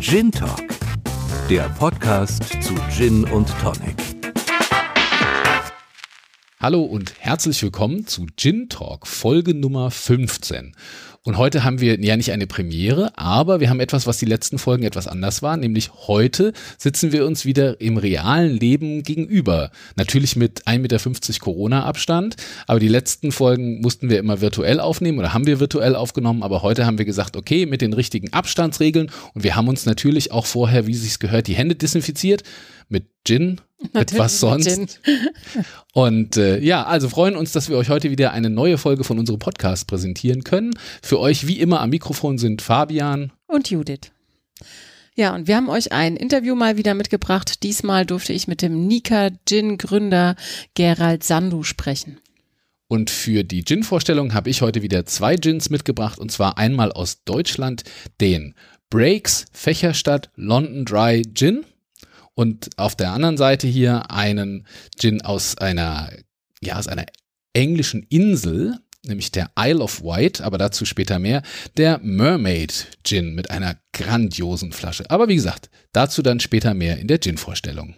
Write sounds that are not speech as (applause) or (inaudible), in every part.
Gin Talk, der Podcast zu Gin und Tonic. Hallo und herzlich willkommen zu Gin Talk, Folge Nummer 15. Und heute haben wir ja nicht eine Premiere, aber wir haben etwas, was die letzten Folgen etwas anders war, nämlich heute sitzen wir uns wieder im realen Leben gegenüber. Natürlich mit 1,50 Meter Corona-Abstand, aber die letzten Folgen mussten wir immer virtuell aufnehmen oder haben wir virtuell aufgenommen, aber heute haben wir gesagt, okay, mit den richtigen Abstandsregeln. Und wir haben uns natürlich auch vorher, wie sich's gehört, die Hände desinfiziert mit Gin, mit was sonst. (laughs) Und äh, ja, also freuen uns, dass wir euch heute wieder eine neue Folge von unserem Podcast präsentieren können. Für euch wie immer am Mikrofon sind Fabian und Judith. Ja, und wir haben euch ein Interview mal wieder mitgebracht. Diesmal durfte ich mit dem Nika Gin Gründer Gerald Sandu sprechen. Und für die Gin-Vorstellung habe ich heute wieder zwei Gins mitgebracht und zwar einmal aus Deutschland den Breaks Fächerstadt London Dry Gin und auf der anderen Seite hier einen Gin aus einer, ja, aus einer englischen Insel, nämlich der Isle of Wight, aber dazu später mehr, der Mermaid Gin mit einer grandiosen Flasche. Aber wie gesagt, dazu dann später mehr in der Gin-Vorstellung.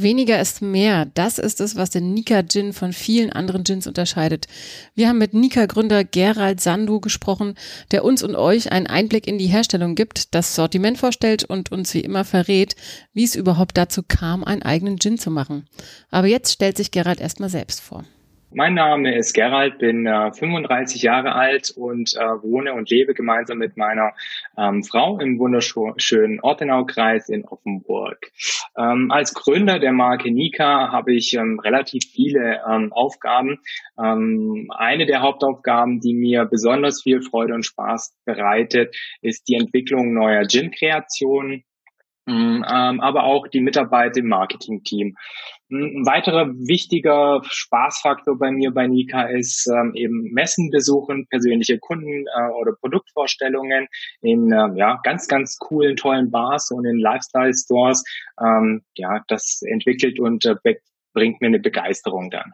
Weniger ist mehr. Das ist es, was den Nika Gin von vielen anderen Gins unterscheidet. Wir haben mit Nika Gründer Gerald Sandu gesprochen, der uns und euch einen Einblick in die Herstellung gibt, das Sortiment vorstellt und uns wie immer verrät, wie es überhaupt dazu kam, einen eigenen Gin zu machen. Aber jetzt stellt sich Gerald erstmal selbst vor. Mein Name ist Gerald, bin äh, 35 Jahre alt und äh, wohne und lebe gemeinsam mit meiner ähm, Frau im wunderschönen Ortenau-Kreis in Offenburg. Ähm, als Gründer der Marke Nika habe ich ähm, relativ viele ähm, Aufgaben. Ähm, eine der Hauptaufgaben, die mir besonders viel Freude und Spaß bereitet, ist die Entwicklung neuer Gin-Kreationen aber auch die Mitarbeiter im Marketing-Team. Ein weiterer wichtiger Spaßfaktor bei mir bei Nika ist ähm, eben Messen besuchen, persönliche Kunden äh, oder Produktvorstellungen in äh, ja ganz ganz coolen tollen Bars und in Lifestyle Stores. Ähm, ja, das entwickelt und äh, bringt mir eine Begeisterung dann.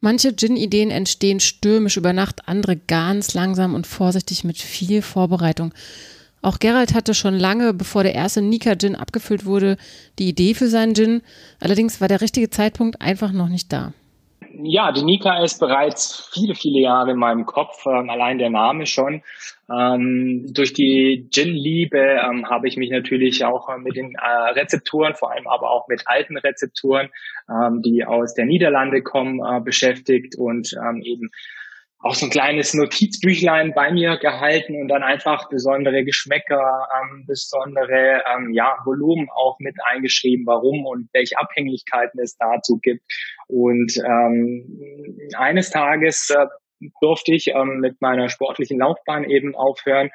Manche Gin-Ideen entstehen stürmisch über Nacht, andere ganz langsam und vorsichtig mit viel Vorbereitung. Auch Gerald hatte schon lange, bevor der erste Nika-Gin abgefüllt wurde, die Idee für seinen Gin. Allerdings war der richtige Zeitpunkt einfach noch nicht da. Ja, die Nika ist bereits viele, viele Jahre in meinem Kopf, ähm, allein der Name schon. Ähm, durch die Gin-Liebe ähm, habe ich mich natürlich auch äh, mit den äh, Rezepturen, vor allem aber auch mit alten Rezepturen, ähm, die aus der Niederlande kommen, äh, beschäftigt und ähm, eben auch so ein kleines Notizbüchlein bei mir gehalten und dann einfach besondere Geschmäcker, ähm, besondere ähm, ja, Volumen auch mit eingeschrieben, warum und welche Abhängigkeiten es dazu gibt. Und ähm, eines Tages äh, durfte ich ähm, mit meiner sportlichen Laufbahn eben aufhören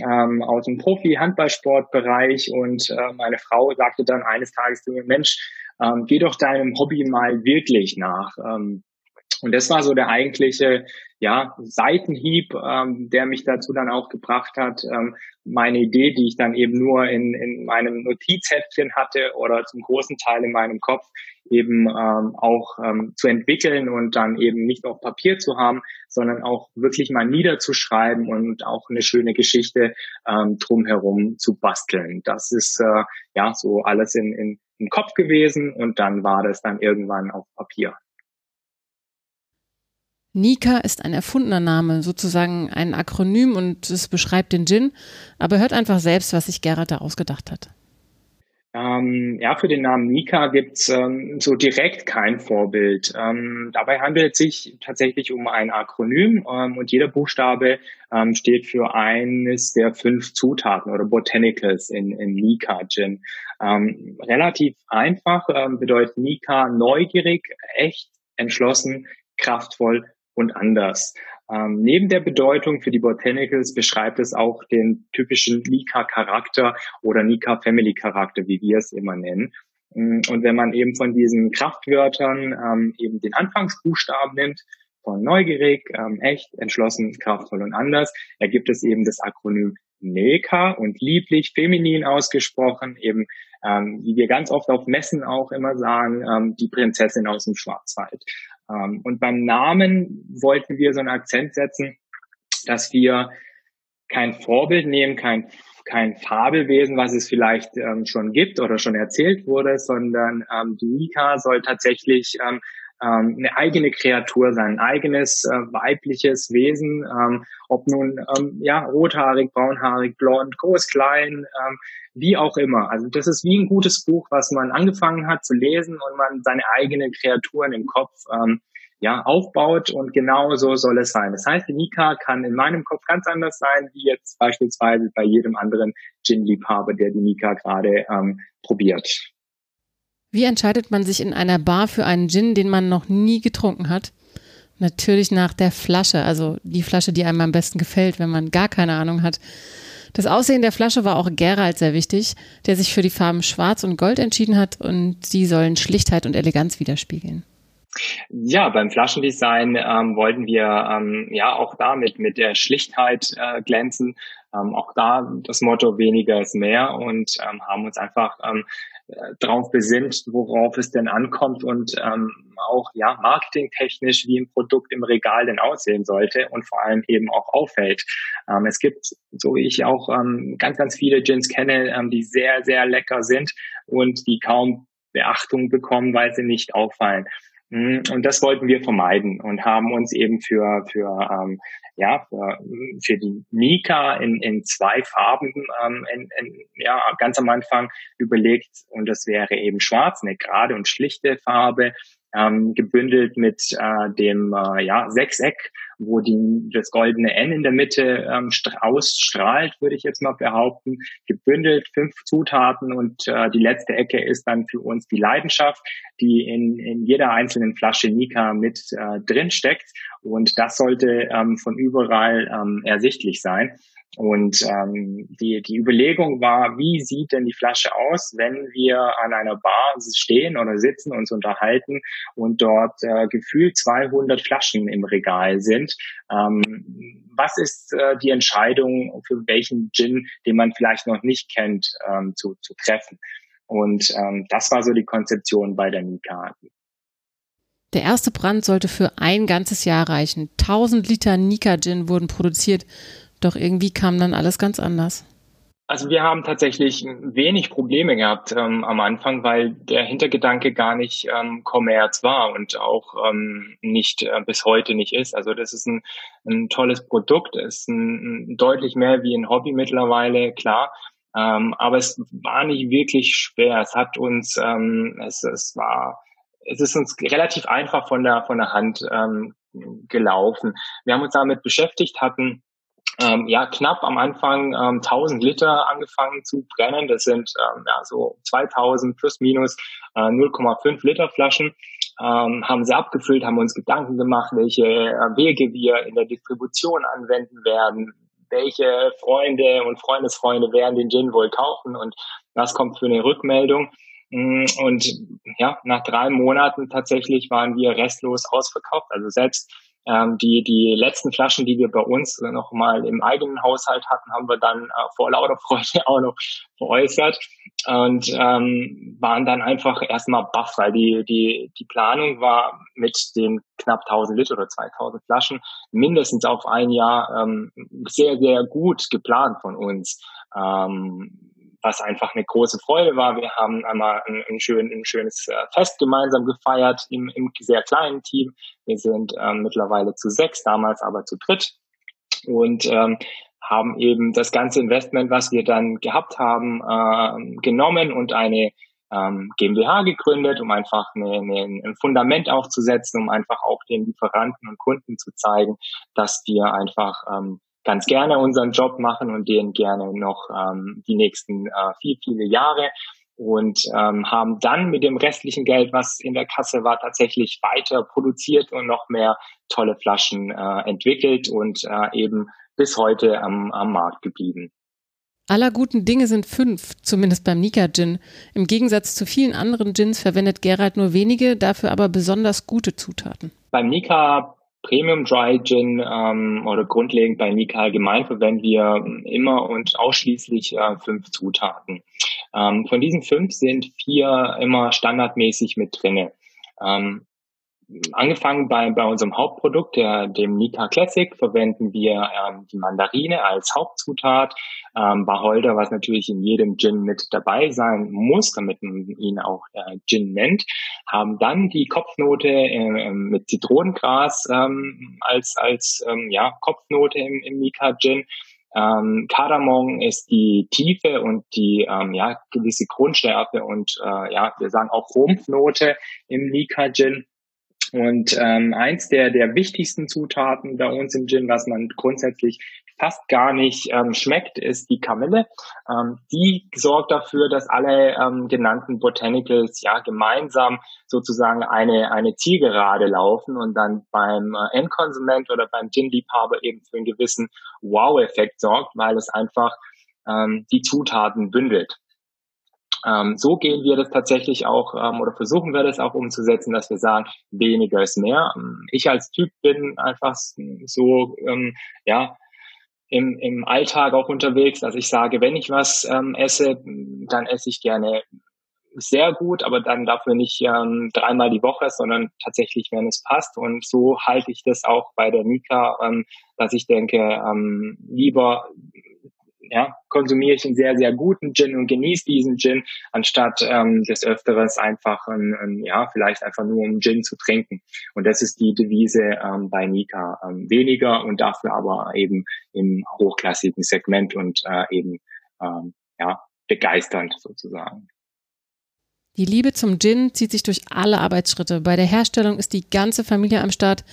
ähm, aus dem Profi-Handballsportbereich und äh, meine Frau sagte dann eines Tages zu mir, Mensch, ähm, geh doch deinem Hobby mal wirklich nach. Ähm, und das war so der eigentliche ja, Seitenhieb, ähm, der mich dazu dann auch gebracht hat, ähm, meine Idee, die ich dann eben nur in, in meinem Notizheftchen hatte oder zum großen Teil in meinem Kopf, eben ähm, auch ähm, zu entwickeln und dann eben nicht auf Papier zu haben, sondern auch wirklich mal niederzuschreiben und auch eine schöne Geschichte ähm, drumherum zu basteln. Das ist äh, ja so alles in, in, im Kopf gewesen und dann war das dann irgendwann auf Papier. Nika ist ein erfundener Name, sozusagen ein Akronym und es beschreibt den Gin. Aber hört einfach selbst, was sich Gerhard da ausgedacht hat. Ähm, ja, für den Namen Nika gibt's ähm, so direkt kein Vorbild. Ähm, dabei handelt es sich tatsächlich um ein Akronym ähm, und jeder Buchstabe ähm, steht für eines der fünf Zutaten oder Botanicals in, in Nika Gin. Ähm, relativ einfach bedeutet Nika neugierig, echt, entschlossen, kraftvoll und anders. Ähm, neben der Bedeutung für die Botanicals beschreibt es auch den typischen Nika-Charakter oder Nika-Family-Charakter, wie wir es immer nennen. Mm, und wenn man eben von diesen Kraftwörtern ähm, eben den Anfangsbuchstaben nimmt, von neugierig, ähm, echt, entschlossen, kraftvoll und anders, ergibt es eben das Akronym Neka und lieblich, feminin ausgesprochen, eben ähm, wie wir ganz oft auf Messen auch immer sagen, ähm, die Prinzessin aus dem Schwarzwald. Ähm, und beim Namen wollten wir so einen Akzent setzen dass wir kein Vorbild nehmen, kein, kein Fabelwesen, was es vielleicht ähm, schon gibt oder schon erzählt wurde, sondern ähm, die Mika soll tatsächlich ähm, ähm, eine eigene Kreatur sein, ein eigenes äh, weibliches Wesen, ähm, ob nun ähm, ja rothaarig, braunhaarig, blond, groß, klein, ähm, wie auch immer. Also das ist wie ein gutes Buch, was man angefangen hat zu lesen und man seine eigenen Kreaturen im Kopf ähm, ja, aufbaut und genau so soll es sein. Das heißt, die Nika kann in meinem Kopf ganz anders sein, wie jetzt beispielsweise bei jedem anderen Gin-Liebhaber, der die Nika gerade ähm, probiert. Wie entscheidet man sich in einer Bar für einen Gin, den man noch nie getrunken hat? Natürlich nach der Flasche, also die Flasche, die einem am besten gefällt, wenn man gar keine Ahnung hat. Das Aussehen der Flasche war auch Gerald sehr wichtig, der sich für die Farben Schwarz und Gold entschieden hat und sie sollen Schlichtheit und Eleganz widerspiegeln. Ja, beim Flaschendesign ähm, wollten wir ähm, ja auch damit mit der Schlichtheit äh, glänzen. Ähm, auch da das Motto weniger ist mehr und ähm, haben uns einfach ähm, darauf besinnt, worauf es denn ankommt und ähm, auch ja marketingtechnisch, wie ein Produkt im Regal denn aussehen sollte und vor allem eben auch auffällt. Ähm, es gibt, so wie ich auch ähm, ganz, ganz viele Gins kenne, ähm, die sehr, sehr lecker sind und die kaum Beachtung bekommen, weil sie nicht auffallen. Mhm, und das wollten wir vermeiden und haben uns eben für, für, ähm, ja, für, für die Mika in, in zwei Farben ähm, in, in, ja, ganz am Anfang überlegt. Und das wäre eben schwarz, eine gerade und schlichte Farbe, ähm, gebündelt mit äh, dem äh, ja, Sechseck, wo die, das goldene N in der Mitte ähm, ausstrahlt, würde ich jetzt mal behaupten. Gebündelt fünf Zutaten und äh, die letzte Ecke ist dann für uns die Leidenschaft, die in, in jeder einzelnen Flasche Nika mit äh, drin steckt. Und das sollte ähm, von überall ähm, ersichtlich sein. Und ähm, die, die Überlegung war, wie sieht denn die Flasche aus, wenn wir an einer Bar stehen oder sitzen, uns unterhalten und dort äh, gefühlt 200 Flaschen im Regal sind. Ähm, was ist äh, die Entscheidung für welchen Gin, den man vielleicht noch nicht kennt, ähm, zu, zu treffen? Und ähm, das war so die Konzeption bei der Nika. Der erste Brand sollte für ein ganzes Jahr reichen. 1000 Liter Nika Gin wurden produziert. Doch irgendwie kam dann alles ganz anders. Also wir haben tatsächlich wenig Probleme gehabt ähm, am Anfang, weil der Hintergedanke gar nicht ähm, Kommerz war und auch ähm, nicht äh, bis heute nicht ist. Also das ist ein, ein tolles Produkt, ist ein, ein deutlich mehr wie ein Hobby mittlerweile, klar. Ähm, aber es war nicht wirklich schwer. Es hat uns, ähm, es, es war, es ist uns relativ einfach von der von der Hand ähm, gelaufen. Wir haben uns damit beschäftigt, hatten ähm, ja knapp am Anfang ähm, 1000 Liter angefangen zu brennen. Das sind ähm, ja, so 2000 plus minus äh, 0,5 Liter Flaschen. Ähm, haben sie abgefüllt, haben uns Gedanken gemacht, welche äh, Wege wir in der Distribution anwenden werden, welche Freunde und Freundesfreunde werden den Gin wohl kaufen und was kommt für eine Rückmeldung. Mm, und ja, nach drei Monaten tatsächlich waren wir restlos ausverkauft. Also selbst ähm, die, die letzten Flaschen, die wir bei uns noch mal im eigenen Haushalt hatten, haben wir dann äh, vor lauter Freude (laughs) auch noch veräußert und ähm, waren dann einfach erstmal baff, weil die, die, die Planung war mit den knapp 1000 Liter oder 2000 Flaschen mindestens auf ein Jahr ähm, sehr, sehr gut geplant von uns. Ähm, was einfach eine große Freude war. Wir haben einmal ein, ein, schön, ein schönes äh, Fest gemeinsam gefeiert im, im sehr kleinen Team. Wir sind ähm, mittlerweile zu sechs, damals aber zu dritt und ähm, haben eben das ganze Investment, was wir dann gehabt haben, äh, genommen und eine ähm, GmbH gegründet, um einfach eine, eine, ein Fundament aufzusetzen, um einfach auch den Lieferanten und Kunden zu zeigen, dass wir einfach ähm, ganz gerne unseren Job machen und den gerne noch ähm, die nächsten äh, viel, viele Jahre und ähm, haben dann mit dem restlichen Geld, was in der Kasse war, tatsächlich weiter produziert und noch mehr tolle Flaschen äh, entwickelt und äh, eben bis heute am, am Markt geblieben. Aller guten Dinge sind fünf, zumindest beim Nika Gin. Im Gegensatz zu vielen anderen Gins verwendet Gerald nur wenige, dafür aber besonders gute Zutaten. Beim Nika Premium Dry Gin ähm, oder grundlegend bei Nika allgemein verwenden wir immer und ausschließlich äh, fünf Zutaten. Ähm, von diesen fünf sind vier immer standardmäßig mit drinne. Ähm, angefangen bei, bei unserem Hauptprodukt, der, dem Nika Classic, verwenden wir ähm, die Mandarine als Hauptzutat. Ähm, Wacholder, was natürlich in jedem Gin mit dabei sein muss, damit man ihn auch äh, Gin nennt, haben dann die Kopfnote äh, mit Zitronengras ähm, als, als ähm, ja, Kopfnote im, im Nika Gin. Ähm, Kardamom ist die Tiefe und die ähm, ja, gewisse Grundschärfe und äh, ja, wir sagen auch Rumpfnote im Nika Gin. Und ähm, eins der, der wichtigsten Zutaten bei uns im Gin, was man grundsätzlich fast gar nicht ähm, schmeckt, ist die Kamille. Ähm, die sorgt dafür, dass alle ähm, genannten Botanicals ja gemeinsam sozusagen eine, eine Zielgerade laufen und dann beim äh, Endkonsument oder beim Gin-Liebhaber eben für einen gewissen Wow-Effekt sorgt, weil es einfach ähm, die Zutaten bündelt. Ähm, so gehen wir das tatsächlich auch ähm, oder versuchen wir das auch umzusetzen, dass wir sagen, weniger ist mehr. Ähm, ich als Typ bin einfach so, ähm, ja, im, im Alltag auch unterwegs, dass ich sage, wenn ich was ähm, esse, dann esse ich gerne sehr gut, aber dann dafür nicht ähm, dreimal die Woche, sondern tatsächlich, wenn es passt. Und so halte ich das auch bei der Mika, ähm, dass ich denke, ähm, lieber ja, konsumiere ich einen sehr, sehr guten Gin und genieße diesen Gin, anstatt ähm, des Öfteres einfach, ein, ein, ja, vielleicht einfach nur um Gin zu trinken. Und das ist die Devise ähm, bei Nika. Ähm, weniger und dafür aber eben im hochklassigen Segment und äh, eben ähm, ja, begeisternd sozusagen. Die Liebe zum Gin zieht sich durch alle Arbeitsschritte. Bei der Herstellung ist die ganze Familie am Start,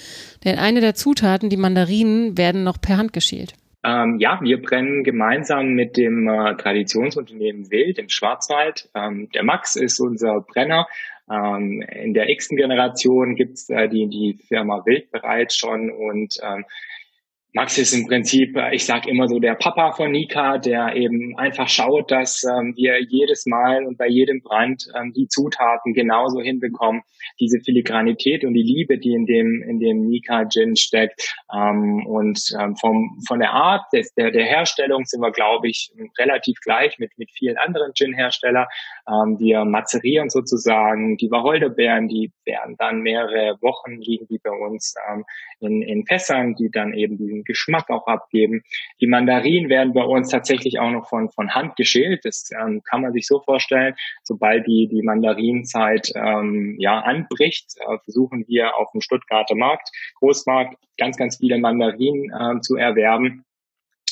denn eine der Zutaten, die Mandarinen, werden noch per Hand geschält. Ähm, ja, wir brennen gemeinsam mit dem äh, Traditionsunternehmen Wild im Schwarzwald. Ähm, der Max ist unser Brenner. Ähm, in der x-ten Generation gibt's äh, die, die Firma Wild bereits schon und ähm, Max ist im Prinzip, äh, ich sage immer so, der Papa von Nika, der eben einfach schaut, dass ähm, wir jedes Mal und bei jedem Brand ähm, die Zutaten genauso hinbekommen, diese Filigranität und die Liebe, die in dem in dem Nika Gin steckt. Ähm, und ähm, vom von der Art des, der der Herstellung sind wir, glaube ich, relativ gleich mit mit vielen anderen Gin-Herstellern. Ähm, wir mazerieren sozusagen die Wacholderbeeren, die werden dann mehrere Wochen liegen die bei uns ähm, in in Fässern, die dann eben diesen Geschmack auch abgeben. Die Mandarinen werden bei uns tatsächlich auch noch von, von Hand geschält. Das ähm, kann man sich so vorstellen. Sobald die, die Mandarinenzeit ähm, ja, anbricht, äh, versuchen wir auf dem Stuttgarter Markt, Großmarkt, ganz, ganz viele Mandarinen äh, zu erwerben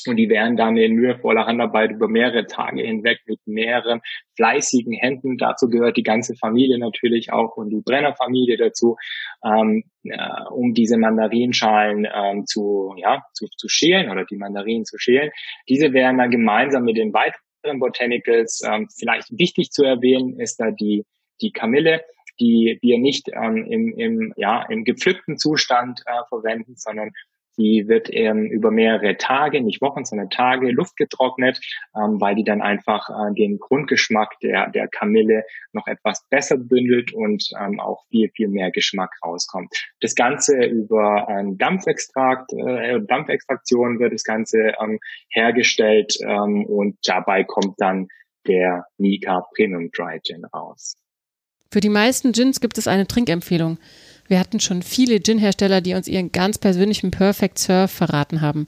und die werden dann in mühevoller Handarbeit über mehrere Tage hinweg mit mehreren fleißigen Händen, dazu gehört die ganze Familie natürlich auch und die Brennerfamilie dazu, ähm, äh, um diese Mandarinschalen ähm, zu, ja, zu, zu schälen oder die Mandarinen zu schälen. Diese werden dann gemeinsam mit den weiteren Botanicals, ähm, vielleicht wichtig zu erwähnen, ist da die, die Kamille, die wir nicht ähm, im, im, ja, im gepflückten Zustand äh, verwenden, sondern die wird ähm, über mehrere Tage, nicht Wochen, sondern Tage luftgetrocknet, ähm, weil die dann einfach äh, den Grundgeschmack der, der Kamille noch etwas besser bündelt und ähm, auch viel, viel mehr Geschmack rauskommt. Das Ganze über einen Dampfextrakt, äh, Dampfextraktion wird das Ganze ähm, hergestellt ähm, und dabei kommt dann der Nika Premium Dry Gin raus. Für die meisten Gins gibt es eine Trinkempfehlung. Wir hatten schon viele Gin-Hersteller, die uns ihren ganz persönlichen Perfect Surf verraten haben.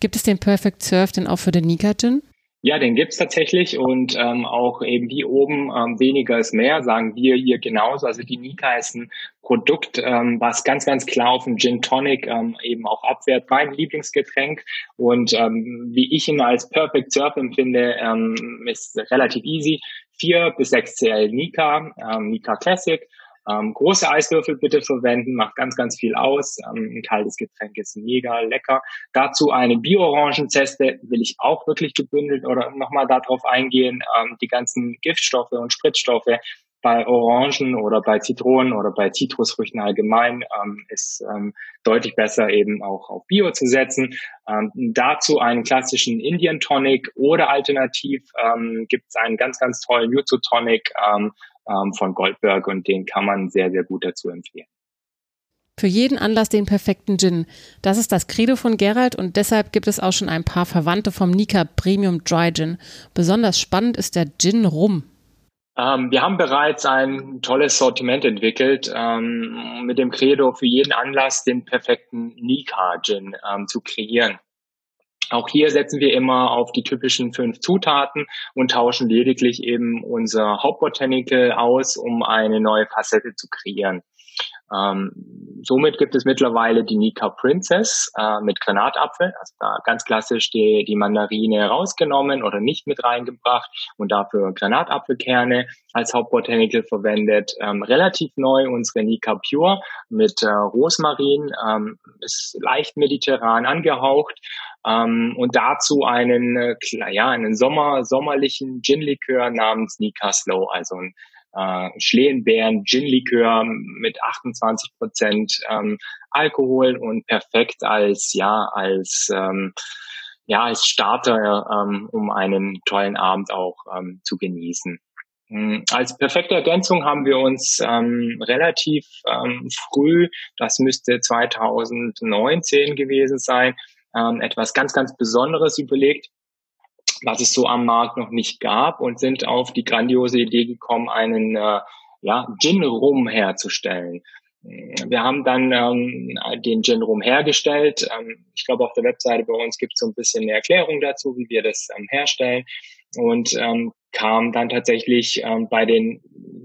Gibt es den Perfect Surf denn auch für den Nika Gin? Ja, den gibt's tatsächlich und ähm, auch eben wie oben ähm, weniger ist mehr, sagen wir hier genauso. Also die Nika ist ein Produkt, ähm, was ganz, ganz klar auf den Gin Tonic ähm, eben auch abwehrt. Mein Lieblingsgetränk und ähm, wie ich ihn als Perfect Surf empfinde, ähm, ist relativ easy. Vier bis sechs CL Nika, ähm, Nika Classic ähm, große Eiswürfel bitte verwenden, macht ganz, ganz viel aus. Ähm, ein kaltes Getränk ist mega lecker. Dazu eine Bio-Orangenzeste will ich auch wirklich gebündelt oder nochmal darauf eingehen, ähm, die ganzen Giftstoffe und Spritzstoffe bei Orangen oder bei Zitronen oder bei Zitrusfrüchten allgemein ähm, ist ähm, deutlich besser eben auch auf Bio zu setzen. Ähm, dazu einen klassischen Indian Tonic oder alternativ ähm, gibt es einen ganz, ganz tollen Jutsu Tonic ähm, ähm, von Goldberg und den kann man sehr, sehr gut dazu empfehlen. Für jeden Anlass den perfekten Gin. Das ist das Credo von Gerald und deshalb gibt es auch schon ein paar Verwandte vom Nika Premium Dry Gin. Besonders spannend ist der Gin Rum. Ähm, wir haben bereits ein tolles Sortiment entwickelt ähm, mit dem Credo für jeden Anlass den perfekten Nika-Gin ähm, zu kreieren. Auch hier setzen wir immer auf die typischen fünf Zutaten und tauschen lediglich eben unser Hauptbotanical aus, um eine neue Facette zu kreieren. Ähm, somit gibt es mittlerweile die Nika Princess äh, mit Granatapfel, also da ganz klassisch die, die Mandarine rausgenommen oder nicht mit reingebracht und dafür Granatapfelkerne als Hauptbotanical verwendet. Ähm, relativ neu unsere Nika Pure mit äh, Rosmarin, ähm, ist leicht mediterran angehaucht ähm, und dazu einen, äh, ja, einen Sommer, sommerlichen Gin-Likör namens Nika Slow, also ein äh, Schlehenbeeren, Gin-Likör mit 28 Prozent ähm, Alkohol und perfekt als ja als ähm, ja als Starter, ähm, um einen tollen Abend auch ähm, zu genießen. Hm, als perfekte Ergänzung haben wir uns ähm, relativ ähm, früh, das müsste 2019 gewesen sein, ähm, etwas ganz, ganz Besonderes überlegt was es so am Markt noch nicht gab und sind auf die grandiose Idee gekommen, einen äh, ja, Gin-Rum herzustellen. Wir haben dann ähm, den Gin Rum hergestellt. Ähm, ich glaube, auf der Webseite bei uns gibt es so ein bisschen eine Erklärung dazu, wie wir das ähm, herstellen. Und ähm, kam dann tatsächlich ähm, bei den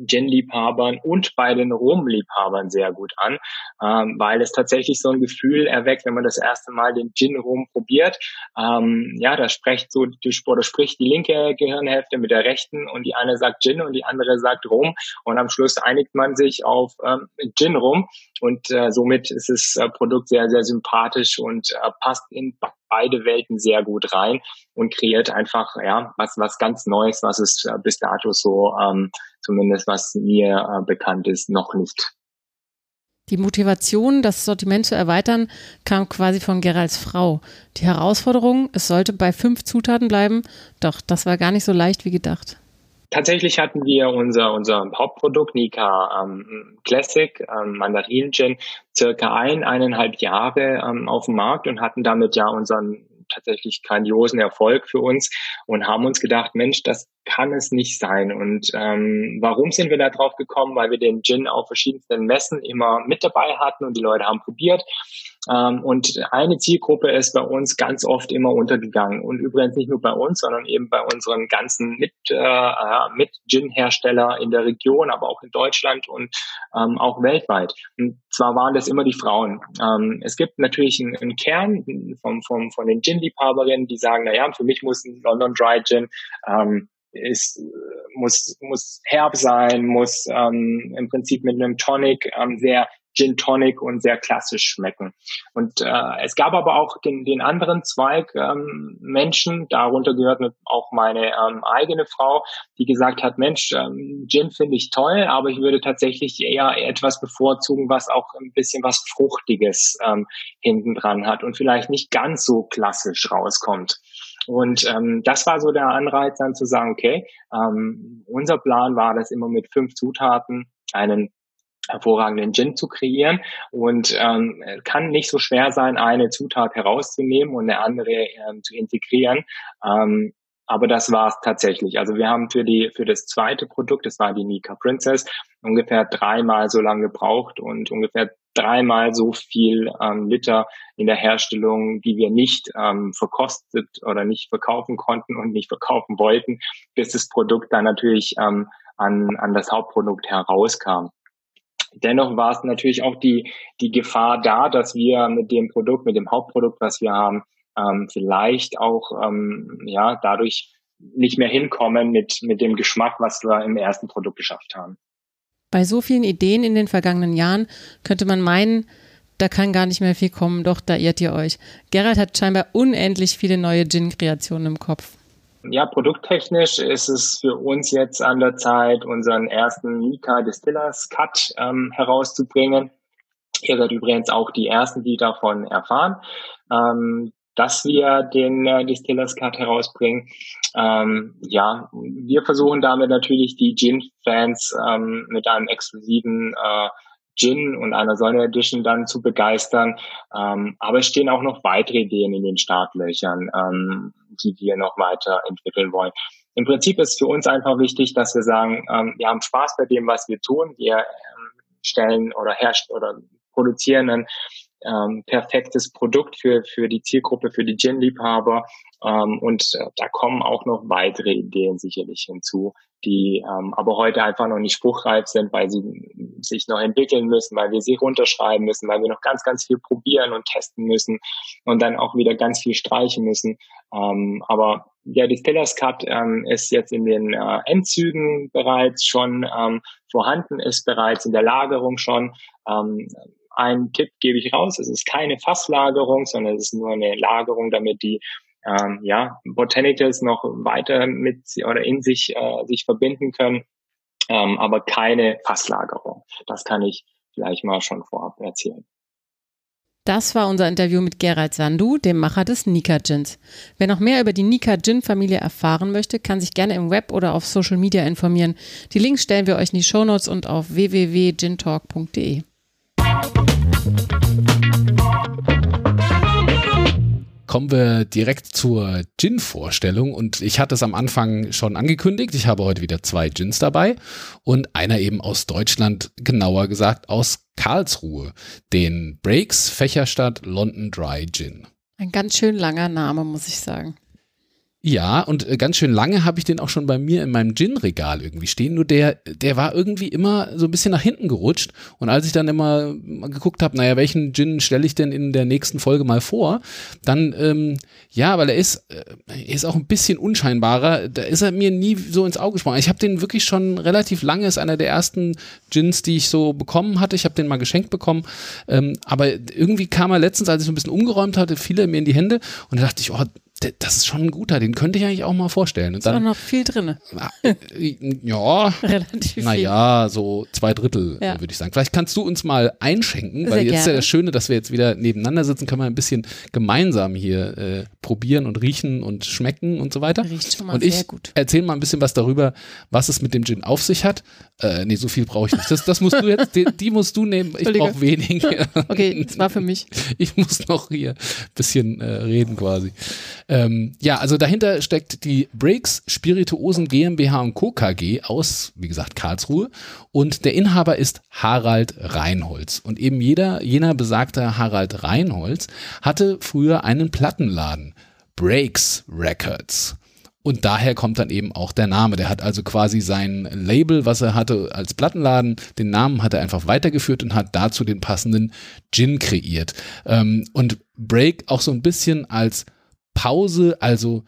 Gin-Liebhabern und bei den Rum-Liebhabern sehr gut an, ähm, weil es tatsächlich so ein Gefühl erweckt, wenn man das erste Mal den Gin-Rum probiert. Ähm, ja, da spricht so die, oder spricht die linke Gehirnhälfte mit der rechten und die eine sagt Gin und die andere sagt Rum und am Schluss einigt man sich auf ähm, Gin-Rum und äh, somit ist das äh, Produkt sehr, sehr sympathisch und äh, passt in beide Welten sehr gut rein und kreiert einfach ja was was ganz Neues, was es äh, bis dato so ähm, zumindest was mir äh, bekannt ist noch nicht. Die Motivation, das Sortiment zu erweitern, kam quasi von Geralds Frau. Die Herausforderung, es sollte bei fünf Zutaten bleiben, doch das war gar nicht so leicht wie gedacht. Tatsächlich hatten wir unser, unser Hauptprodukt, Nika ähm, Classic, ähm, Mandarin Gin, circa ein, eineinhalb Jahre ähm, auf dem Markt und hatten damit ja unseren tatsächlich grandiosen Erfolg für uns und haben uns gedacht, Mensch, das kann es nicht sein. Und ähm, warum sind wir da drauf gekommen? Weil wir den Gin auf verschiedensten Messen immer mit dabei hatten und die Leute haben probiert. Ähm, und eine Zielgruppe ist bei uns ganz oft immer untergegangen. Und übrigens nicht nur bei uns, sondern eben bei unseren ganzen mit, äh, mit Gin-Hersteller in der Region, aber auch in Deutschland und ähm, auch weltweit. Und zwar waren das immer die Frauen. Ähm, es gibt natürlich einen, einen Kern vom, vom, von den Gin-Liebhaberinnen, die sagen, na ja, für mich muss ein London Dry Gin ähm, ist, muss, muss herb sein, muss ähm, im Prinzip mit einem Tonic ähm, sehr Gin Tonic und sehr klassisch schmecken. Und äh, es gab aber auch den, den anderen Zweig ähm, Menschen, darunter gehört auch meine ähm, eigene Frau, die gesagt hat, Mensch, ähm, Gin finde ich toll, aber ich würde tatsächlich eher etwas bevorzugen, was auch ein bisschen was Fruchtiges ähm, hinten dran hat und vielleicht nicht ganz so klassisch rauskommt. Und ähm, das war so der Anreiz dann zu sagen, okay, ähm, unser Plan war das immer mit fünf Zutaten einen hervorragenden Gin zu kreieren und ähm, kann nicht so schwer sein, eine Zutat herauszunehmen und eine andere ähm, zu integrieren. Ähm, aber das war es tatsächlich. Also wir haben für die für das zweite Produkt, das war die Nika Princess, ungefähr dreimal so lange gebraucht und ungefähr dreimal so viel ähm, Liter in der Herstellung, die wir nicht ähm, verkostet oder nicht verkaufen konnten und nicht verkaufen wollten, bis das Produkt dann natürlich ähm, an, an das Hauptprodukt herauskam. Dennoch war es natürlich auch die, die Gefahr da, dass wir mit dem Produkt, mit dem Hauptprodukt, was wir haben, ähm, vielleicht auch ähm, ja dadurch nicht mehr hinkommen mit, mit dem Geschmack, was wir im ersten Produkt geschafft haben. Bei so vielen Ideen in den vergangenen Jahren könnte man meinen, da kann gar nicht mehr viel kommen, doch da irrt ihr euch. Gerald hat scheinbar unendlich viele neue Gin-Kreationen im Kopf. Ja, produkttechnisch ist es für uns jetzt an der Zeit, unseren ersten Mika Distillers Cut ähm, herauszubringen. Ihr seid übrigens auch die Ersten, die davon erfahren, ähm, dass wir den äh, Distillers Cut herausbringen. Ähm, ja, wir versuchen damit natürlich die Gin-Fans ähm, mit einem exklusiven äh, Gin und einer Sonne Edition dann zu begeistern. Ähm, aber es stehen auch noch weitere Ideen in den Startlöchern, ähm, die wir noch weiter entwickeln wollen. im Prinzip ist für uns einfach wichtig, dass wir sagen, ähm, wir haben Spaß bei dem, was wir tun. Wir ähm, stellen oder herstellen oder produzieren ein ähm, perfektes Produkt für, für die Zielgruppe, für die Gin-Liebhaber. Ähm, und äh, da kommen auch noch weitere Ideen sicherlich hinzu, die ähm, aber heute einfach noch nicht spruchreif sind, weil sie sich noch entwickeln müssen, weil wir sie runterschreiben müssen, weil wir noch ganz, ganz viel probieren und testen müssen und dann auch wieder ganz viel streichen müssen. Ähm, aber der Distillers Cut ähm, ist jetzt in den äh, Endzügen bereits schon ähm, vorhanden, ist bereits in der Lagerung schon. Ähm, ein Tipp gebe ich raus, es ist keine Fasslagerung, sondern es ist nur eine Lagerung, damit die ähm, ja, Botanicals noch weiter mit oder in sich äh, sich verbinden können, ähm, aber keine Fasslagerung. Das kann ich vielleicht mal schon vorab erzählen. Das war unser Interview mit Gerald Sandu, dem Macher des Nika Gins. Wer noch mehr über die Nika Gin Familie erfahren möchte, kann sich gerne im Web oder auf Social Media informieren. Die Links stellen wir euch in die Shownotes und auf www.gintalk.de. kommen wir direkt zur Gin-Vorstellung und ich hatte es am Anfang schon angekündigt. Ich habe heute wieder zwei Gins dabei und einer eben aus Deutschland, genauer gesagt aus Karlsruhe, den Breaks Fächerstadt London Dry Gin. Ein ganz schön langer Name, muss ich sagen. Ja, und äh, ganz schön lange habe ich den auch schon bei mir in meinem Gin-Regal irgendwie stehen. Nur der, der war irgendwie immer so ein bisschen nach hinten gerutscht. Und als ich dann immer geguckt habe, naja, welchen Gin stelle ich denn in der nächsten Folge mal vor, dann, ähm, ja, weil er ist, äh, er ist auch ein bisschen unscheinbarer, da ist er mir nie so ins Auge gesprungen. Ich habe den wirklich schon relativ lange, ist einer der ersten Gins, die ich so bekommen hatte. Ich habe den mal geschenkt bekommen. Ähm, aber irgendwie kam er letztens, als ich so ein bisschen umgeräumt hatte, fiel er mir in die Hände und da dachte ich, oh, das ist schon ein guter, den könnte ich eigentlich auch mal vorstellen. Und dann, ist auch noch viel drin. Äh, ja, (laughs) relativ naja, so zwei Drittel, ja. würde ich sagen. Vielleicht kannst du uns mal einschenken, weil Sehr jetzt gerne. ist ja das Schöne, dass wir jetzt wieder nebeneinander sitzen, können wir ein bisschen gemeinsam hier äh, probieren und riechen und schmecken und so weiter. Riecht schon mal und sehr ich gut. erzähl mal ein bisschen was darüber, was es mit dem Gin auf sich hat. Äh, nee, so viel brauche ich nicht. Das, das musst du jetzt, die, die musst du nehmen. Ich brauche wenig. okay, das war für mich. (laughs) Ich muss noch hier ein bisschen äh, reden quasi. Ähm, ja, also dahinter steckt die Breaks Spirituosen GmbH und Co. KG aus, wie gesagt, Karlsruhe. Und der Inhaber ist Harald Reinholz. Und eben jeder, jener besagte Harald Reinholz hatte früher einen Plattenladen. Breaks Records. Und daher kommt dann eben auch der Name. Der hat also quasi sein Label, was er hatte als Plattenladen, den Namen hat er einfach weitergeführt und hat dazu den passenden Gin kreiert. Ähm, und Break auch so ein bisschen als Pause, also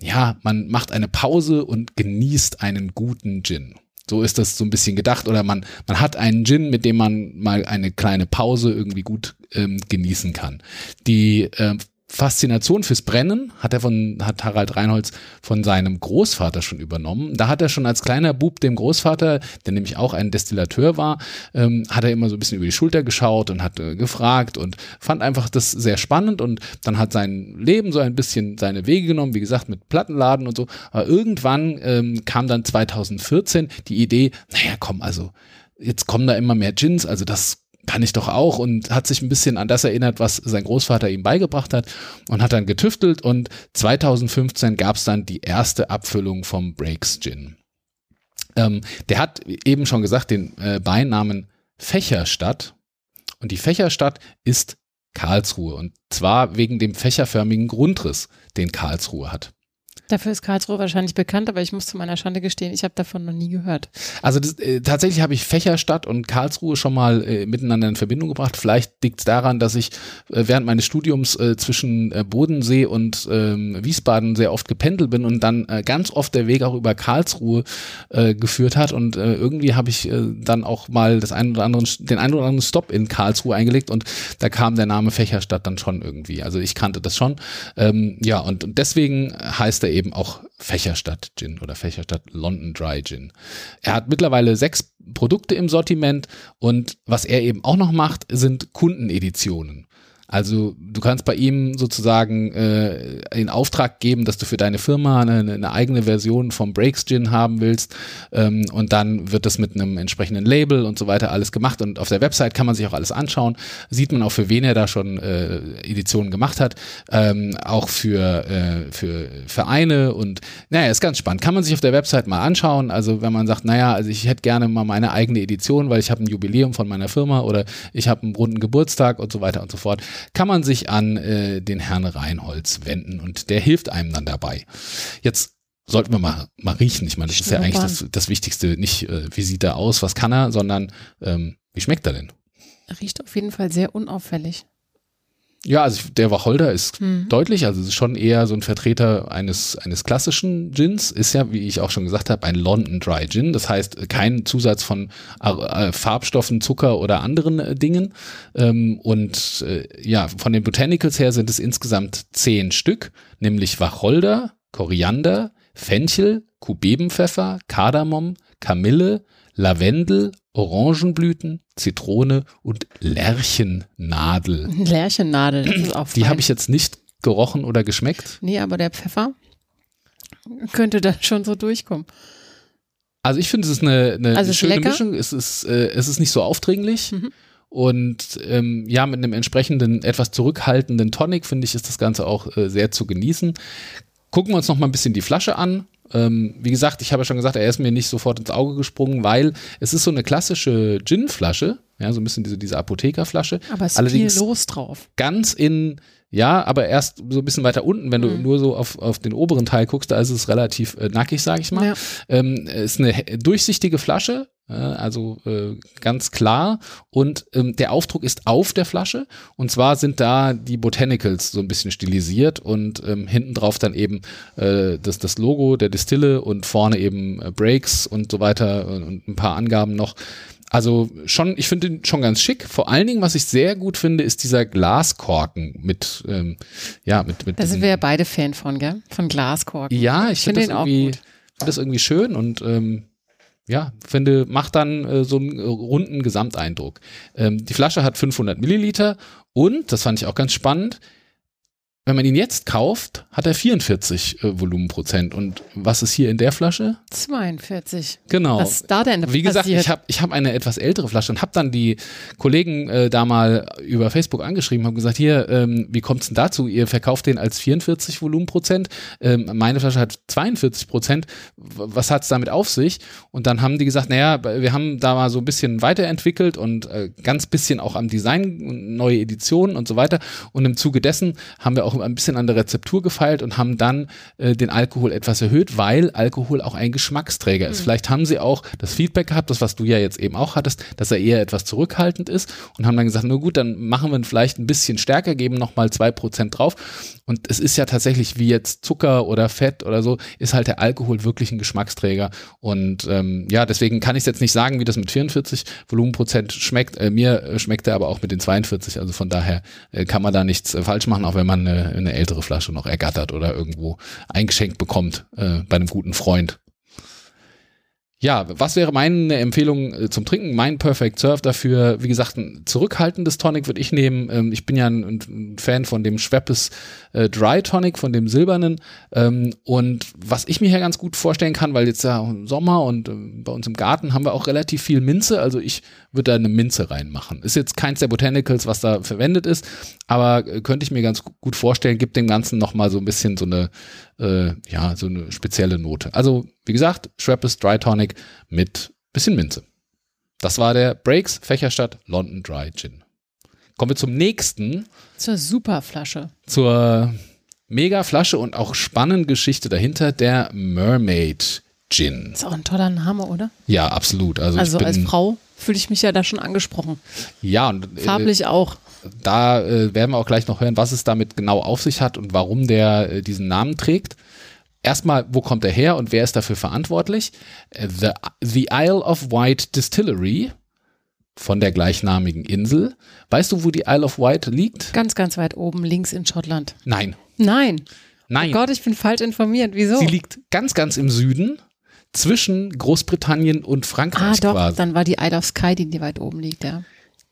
ja, man macht eine Pause und genießt einen guten Gin. So ist das so ein bisschen gedacht. Oder man, man hat einen Gin, mit dem man mal eine kleine Pause irgendwie gut ähm, genießen kann. Die äh, Faszination fürs Brennen hat er von, hat Harald Reinholz von seinem Großvater schon übernommen. Da hat er schon als kleiner Bub dem Großvater, der nämlich auch ein Destillateur war, ähm, hat er immer so ein bisschen über die Schulter geschaut und hat äh, gefragt und fand einfach das sehr spannend und dann hat sein Leben so ein bisschen seine Wege genommen, wie gesagt, mit Plattenladen und so. Aber irgendwann ähm, kam dann 2014 die Idee, naja, komm, also jetzt kommen da immer mehr Gins, also das kann ich doch auch und hat sich ein bisschen an das erinnert, was sein Großvater ihm beigebracht hat und hat dann getüftelt und 2015 gab es dann die erste Abfüllung vom Breaks Gin. Ähm, der hat eben schon gesagt den äh, Beinamen Fächerstadt und die Fächerstadt ist Karlsruhe und zwar wegen dem fächerförmigen Grundriss, den Karlsruhe hat. Dafür ist Karlsruhe wahrscheinlich bekannt, aber ich muss zu meiner Schande gestehen, ich habe davon noch nie gehört. Also das, äh, tatsächlich habe ich Fächerstadt und Karlsruhe schon mal äh, miteinander in Verbindung gebracht. Vielleicht liegt es daran, dass ich äh, während meines Studiums äh, zwischen äh, Bodensee und ähm, Wiesbaden sehr oft gependelt bin und dann äh, ganz oft der Weg auch über Karlsruhe geführt hat. Und irgendwie habe ich dann auch mal das ein oder anderen, den einen oder anderen Stop in Karlsruhe eingelegt und da kam der Name Fächerstadt dann schon irgendwie. Also ich kannte das schon. Ähm, ja, und, und deswegen heißt er eben auch Fächerstadt Gin oder Fächerstadt London Dry Gin. Er hat mittlerweile sechs Produkte im Sortiment und was er eben auch noch macht, sind Kundeneditionen. Also du kannst bei ihm sozusagen äh, in Auftrag geben, dass du für deine Firma eine, eine eigene Version vom Breaks Gin haben willst ähm, und dann wird das mit einem entsprechenden Label und so weiter alles gemacht und auf der Website kann man sich auch alles anschauen. Sieht man auch für wen er da schon äh, Editionen gemacht hat, ähm, auch für äh, für Vereine und naja, ist ganz spannend. Kann man sich auf der Website mal anschauen. Also wenn man sagt, naja, also ich hätte gerne mal meine eigene Edition, weil ich habe ein Jubiläum von meiner Firma oder ich habe einen runden Geburtstag und so weiter und so fort kann man sich an äh, den Herrn Reinholz wenden und der hilft einem dann dabei. Jetzt sollten wir mal, mal riechen. Ich meine, das ist ja eigentlich das, das Wichtigste. Nicht, äh, wie sieht er aus, was kann er, sondern ähm, wie schmeckt er denn? Er riecht auf jeden Fall sehr unauffällig. Ja, also der Wacholder ist mhm. deutlich, also es ist schon eher so ein Vertreter eines, eines klassischen Gins, ist ja, wie ich auch schon gesagt habe, ein London Dry Gin, das heißt kein Zusatz von äh, Farbstoffen, Zucker oder anderen äh, Dingen. Ähm, und äh, ja, von den Botanicals her sind es insgesamt zehn Stück, nämlich Wacholder, Koriander, Fenchel, Kubebenpfeffer, Kardamom, Kamille, Lavendel, Orangenblüten, Zitrone und Lärchennadel. Lärchennadel, das ist auch Die habe ich jetzt nicht gerochen oder geschmeckt. Nee, aber der Pfeffer könnte dann schon so durchkommen. Also ich finde, es ist eine, eine also schöne lecker. Mischung. Es ist, äh, es ist nicht so aufdringlich. Mhm. Und ähm, ja, mit einem entsprechenden, etwas zurückhaltenden Tonic, finde ich, ist das Ganze auch äh, sehr zu genießen. Gucken wir uns noch mal ein bisschen die Flasche an. Ähm, wie gesagt, ich habe ja schon gesagt, er ist mir nicht sofort ins Auge gesprungen, weil es ist so eine klassische Gin-Flasche, ja, so ein bisschen diese, diese Apothekerflasche. Aber es ist Allerdings viel los drauf. ganz in, ja, aber erst so ein bisschen weiter unten, wenn du Mhm. nur so auf, auf den oberen Teil guckst, da ist es relativ äh, nackig, sage ich mal. Ja. Ähm, ist eine durchsichtige Flasche, also äh, ganz klar. Und ähm, der Aufdruck ist auf der Flasche. Und zwar sind da die Botanicals so ein bisschen stilisiert und ähm, hinten drauf dann eben äh, das, das Logo der Distille und vorne eben äh, Breaks und so weiter und, und ein paar Angaben noch. Also schon, ich finde ihn schon ganz schick. Vor allen Dingen, was ich sehr gut finde, ist dieser Glaskorken mit, ähm, ja, mit, mit Da sind wir ja beide Fan von, gell? Von Glaskorken. ja, ich finde finde das, ihn auch irgendwie, find das irgendwie schön und ähm, ja, finde, macht dann äh, so einen äh, runden Gesamteindruck. Ähm, die Flasche hat 500 Milliliter und, das fand ich auch ganz spannend, wenn man ihn jetzt kauft, hat er 44 äh, Volumenprozent. Und was ist hier in der Flasche? 42. Genau. Was ist da denn Wie gesagt, passiert? ich habe ich hab eine etwas ältere Flasche und habe dann die Kollegen äh, da mal über Facebook angeschrieben, habe gesagt, hier, ähm, wie kommt es denn dazu? Ihr verkauft den als 44 Volumenprozent, ähm, meine Flasche hat 42 Prozent. Was hat's damit auf sich? Und dann haben die gesagt, naja, wir haben da mal so ein bisschen weiterentwickelt und äh, ganz bisschen auch am Design, neue Editionen und so weiter. Und im Zuge dessen haben wir auch ein bisschen an der Rezeptur gefeilt und haben dann äh, den Alkohol etwas erhöht, weil Alkohol auch ein Geschmacksträger ist. Vielleicht haben sie auch das Feedback gehabt, das was du ja jetzt eben auch hattest, dass er eher etwas zurückhaltend ist und haben dann gesagt, na gut, dann machen wir ihn vielleicht ein bisschen stärker, geben nochmal zwei Prozent drauf. Und es ist ja tatsächlich wie jetzt Zucker oder Fett oder so, ist halt der Alkohol wirklich ein Geschmacksträger. Und ähm, ja, deswegen kann ich jetzt nicht sagen, wie das mit 44 Volumenprozent schmeckt. Äh, mir äh, schmeckt er aber auch mit den 42. Also von daher äh, kann man da nichts äh, falsch machen, auch wenn man eine, eine ältere Flasche noch ergattert oder irgendwo eingeschenkt bekommt äh, bei einem guten Freund. Ja, was wäre meine Empfehlung äh, zum Trinken? Mein Perfect Serve dafür, wie gesagt, ein zurückhaltendes Tonic würde ich nehmen. Ähm, ich bin ja ein, Fan von dem Schweppes äh, Dry Tonic, von dem silbernen. Ähm, und was ich mir hier ganz gut vorstellen kann, weil jetzt ja Sommer und ähm, bei uns im Garten haben wir auch relativ viel Minze, also ich würde da eine Minze reinmachen. Ist jetzt keins der Botanicals, was da verwendet ist, aber äh, könnte ich mir ganz gut vorstellen, gibt dem Ganzen nochmal so ein bisschen so eine, ja, so eine spezielle Note. Also, wie gesagt, Schweppes Dry Tonic mit bisschen Minze. Das war der Breaks Fächerstadt London Dry Gin. Kommen wir zum nächsten, Zur Superflasche. zur Mega-Flasche und auch spannenden Geschichte dahinter, der Mermaid Gin. Ist auch ein toller Name, oder? Ja, absolut. Also, Also bin, als Frau fühle ich mich ja da schon angesprochen. Ja, und äh, Farblich auch. da äh, werden wir auch gleich noch hören, was es damit genau auf sich hat und warum der äh, diesen Namen trägt. Erstmal, wo kommt er her und wer ist dafür verantwortlich? Äh, The, the Isle of Wight Distillery von der gleichnamigen Insel. Weißt du, wo die Isle of Wight liegt? Ganz, ganz weit oben, links in Schottland. Nein. Nein. Nein. Oh Gott, ich bin falsch informiert. Wieso? Sie liegt ganz, ganz im Süden zwischen Großbritannien und ah, Frankreich doch, quasi. dann war die Isle of Skye, die, die weit oben liegt, ja.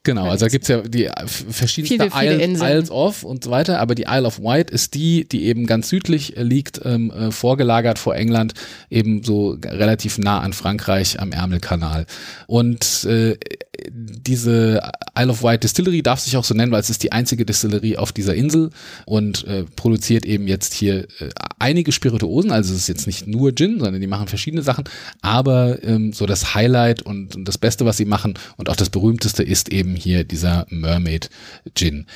Genau, also da gibt's ja die verschiedensten Viele, viele Isles. Isles of und so weiter, aber die Isle of Wight ist die, die eben ganz südlich äh, liegt, ähm, äh, vorgelagert vor England, eben so relativ nah an Frankreich am Ärmelkanal. Und äh, diese Isle of Wight Distillery darf sich auch so nennen, weil es ist die einzige Distillerie auf dieser Insel und äh, produziert eben jetzt hier äh, einige Spirituosen, also es ist jetzt nicht nur Gin, sondern die machen verschiedene Sachen, aber ähm, so das Highlight und, und das Beste, was sie machen und auch das berühmteste ist eben hier dieser Mermaid Gin.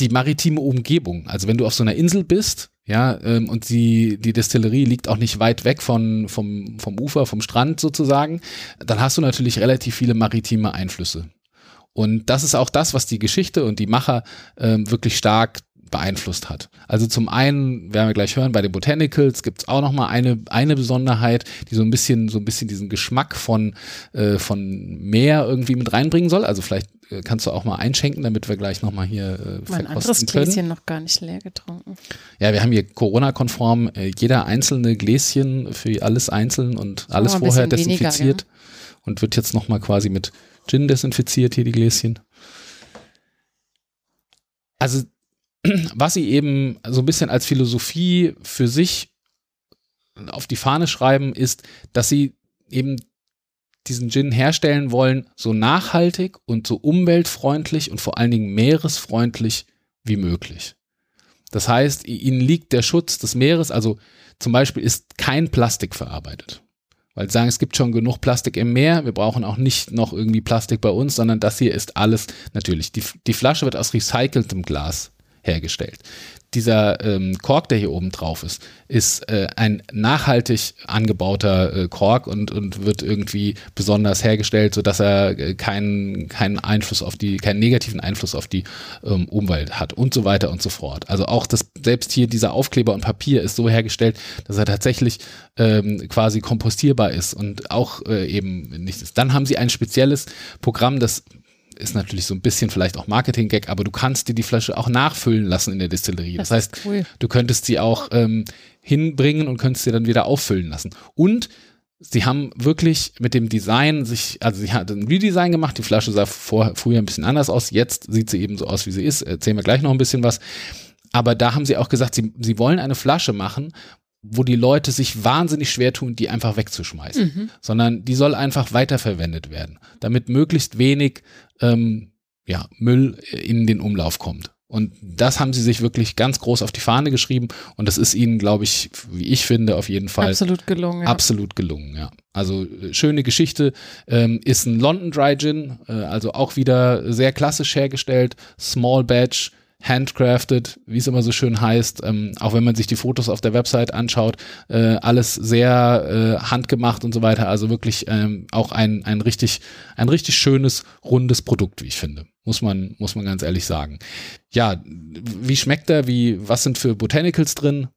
Die maritime Umgebung, also wenn du auf so einer Insel bist, ja, ähm, und die, die Destillerie liegt auch nicht weit weg von, vom, vom Ufer, vom Strand sozusagen, dann hast du natürlich relativ viele maritime Einflüsse. Und das ist auch das, was die Geschichte und die Macher ähm, wirklich stark beeinflusst hat. Also zum einen werden wir gleich hören, bei den Botanicals gibt es auch noch mal eine eine Besonderheit, die so ein bisschen so ein bisschen diesen Geschmack von äh, von Meer irgendwie mit reinbringen soll. Also vielleicht kannst du auch mal einschenken, damit wir gleich noch mal hier äh, Mein anderes verkosten können. Gläschen noch gar nicht leer getrunken. Ja, wir haben hier Corona-konform äh, jeder einzelne Gläschen für alles einzeln und alles mal ein vorher bisschen weniger, desinfiziert und wird jetzt noch mal quasi mit Gin desinfiziert hier die Gläschen. Also (clears throat) was sie eben so ein bisschen als Philosophie für sich auf die Fahne schreiben, ist, dass sie eben diesen Gin herstellen wollen, so nachhaltig und so umweltfreundlich und vor allen Dingen meeresfreundlich wie möglich. Das heißt, ihnen liegt der Schutz des Meeres, also zum Beispiel ist kein Plastik verarbeitet. Weil sie sagen, es gibt schon genug Plastik im Meer, wir brauchen auch nicht noch irgendwie Plastik bei uns, sondern das hier ist alles natürlich. Die, die Flasche wird aus recyceltem Glas hergestellt. Dieser ähm, Kork, der hier oben drauf ist, ist äh, ein nachhaltig angebauter äh, Kork und, und wird irgendwie besonders hergestellt, sodass er äh, keinen, keinen Einfluss auf die, keinen negativen Einfluss auf die ähm, Umwelt hat und so weiter und so fort. Also auch das, selbst hier dieser Aufkleber und Papier ist so hergestellt, dass er tatsächlich ähm, quasi kompostierbar ist und auch äh, eben nicht ist. Dann haben sie ein spezielles Programm, das ist natürlich so ein bisschen vielleicht auch Marketing-Gag, aber du kannst dir die Flasche auch nachfüllen lassen in der Distillerie. Das, Das heißt, cool. du könntest sie auch ähm, hinbringen und könntest sie dann wieder auffüllen lassen. Und sie haben wirklich mit dem Design sich, also sie hat ein Redesign gemacht, die Flasche sah vor, früher ein bisschen anders aus, jetzt sieht sie eben so aus, wie sie ist. Erzählen wir gleich noch ein bisschen was. Aber da haben sie auch gesagt, sie, sie wollen eine Flasche machen, wo die Leute sich wahnsinnig schwer tun, die einfach wegzuschmeißen, sondern die soll einfach weiterverwendet werden, damit möglichst wenig ähm, ja, Müll in den Umlauf kommt. Und das haben sie sich wirklich ganz groß auf die Fahne geschrieben und das ist ihnen, glaube ich, wie ich finde, auf jeden Fall Absolut gelungen. Ja. Absolut gelungen, ja. Also äh, schöne Geschichte. Ähm, ist ein London Dry Gin, äh, also auch wieder sehr klassisch hergestellt, Small Batch, handcrafted, wie es immer so schön heißt. Ähm, auch wenn man sich die Fotos auf der Website anschaut, äh, alles sehr äh, handgemacht und so weiter. Also wirklich ähm, auch ein ein richtig ein richtig schönes rundes Produkt, wie ich finde. Muss man muss man ganz ehrlich sagen. Ja, wie schmeckt er? Wie was sind für Botanicals drin?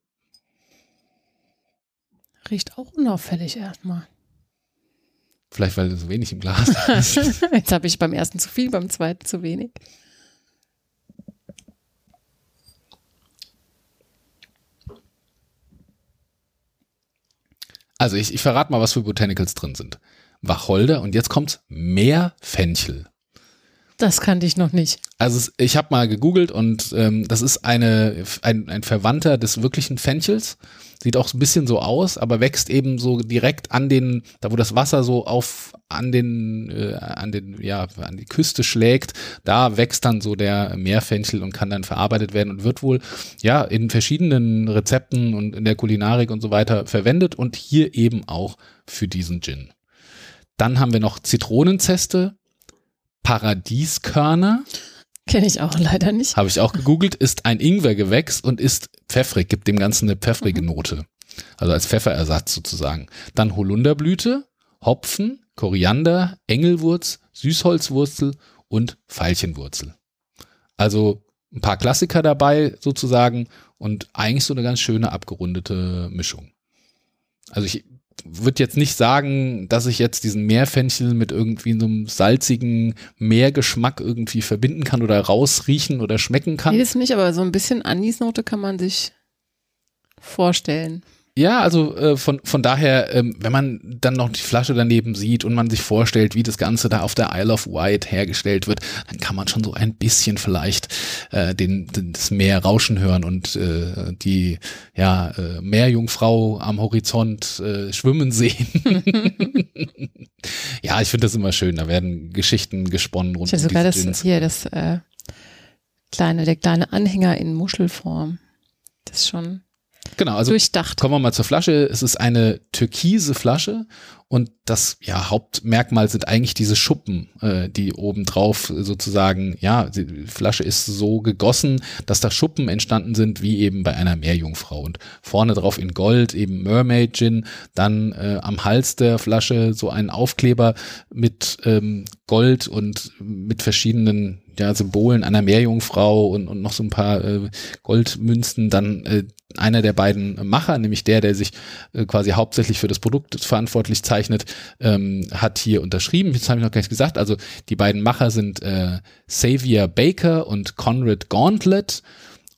Riecht auch unauffällig erstmal. Vielleicht weil so wenig im Glas ist. (laughs) Jetzt habe ich beim ersten zu viel, beim zweiten zu wenig. Also ich, ich verrate mal, was für Botanicals drin sind. Wacholder und jetzt kommt's Meerfenchel. Das kannte ich noch nicht. Also ich habe mal gegoogelt und ähm, das ist eine, ein, ein Verwandter des wirklichen Fenchels. Sieht auch ein bisschen so aus, aber wächst eben so direkt an den, da wo das Wasser so auf an den, äh, an den, ja, an die Küste schlägt, da wächst dann so der Meerfenchel und kann dann verarbeitet werden und wird wohl ja in verschiedenen Rezepten und in der Kulinarik und so weiter verwendet und hier eben auch für diesen Gin. Dann haben wir noch Zitronenzeste, Paradieskörner, Kenne ich auch leider nicht. habe ich auch gegoogelt, ist ein Ingwergewächs und ist pfeffrig, gibt dem Ganzen eine pfeffrige Note. Also als Pfefferersatz sozusagen. Dann Holunderblüte, Hopfen, Koriander, Engelwurz, Süßholzwurzel und Veilchenwurzel. Also ein paar Klassiker dabei sozusagen und eigentlich so eine ganz schöne abgerundete Mischung. Also ich würde jetzt nicht sagen, dass ich jetzt diesen Meerfenchel mit irgendwie so einem salzigen Meergeschmack irgendwie verbinden kann oder rausriechen oder schmecken kann. Nee, das nicht, aber so ein bisschen Anisnote kann man sich vorstellen. Ja, also äh, von, von daher, ähm, wenn man dann noch die Flasche daneben sieht und man sich vorstellt, wie das Ganze da auf der Isle of Wight hergestellt wird, dann kann man schon so ein bisschen vielleicht äh, den, das Meer rauschen hören und äh, die ja, äh, Meerjungfrau am Horizont äh, schwimmen sehen. (laughs) ja, ich finde das immer schön. Da werden Geschichten gesponnen rund ich um sogar das Gins. hier das äh, kleine, der kleine Anhänger in Muschelform. Das ist schon Genau, also durchdacht. kommen wir mal zur Flasche. Es ist eine türkise Flasche und das ja, Hauptmerkmal sind eigentlich diese Schuppen, äh, die obendrauf sozusagen, ja, die Flasche ist so gegossen, dass da Schuppen entstanden sind, wie eben bei einer Meerjungfrau. Und vorne drauf in Gold eben Mermaid Gin, dann äh, am Hals der Flasche so ein Aufkleber mit ähm, Gold und mit verschiedenen ja, Symbolen einer Meerjungfrau und, und noch so ein paar äh, Goldmünzen, dann äh, einer der beiden Macher, nämlich der, der sich äh, quasi hauptsächlich für das Produkt verantwortlich zeichnet, ähm, hat hier unterschrieben. Jetzt habe ich noch gar nicht gesagt. Also die beiden Macher sind äh, Xavier Baker und Conrad Gauntlet.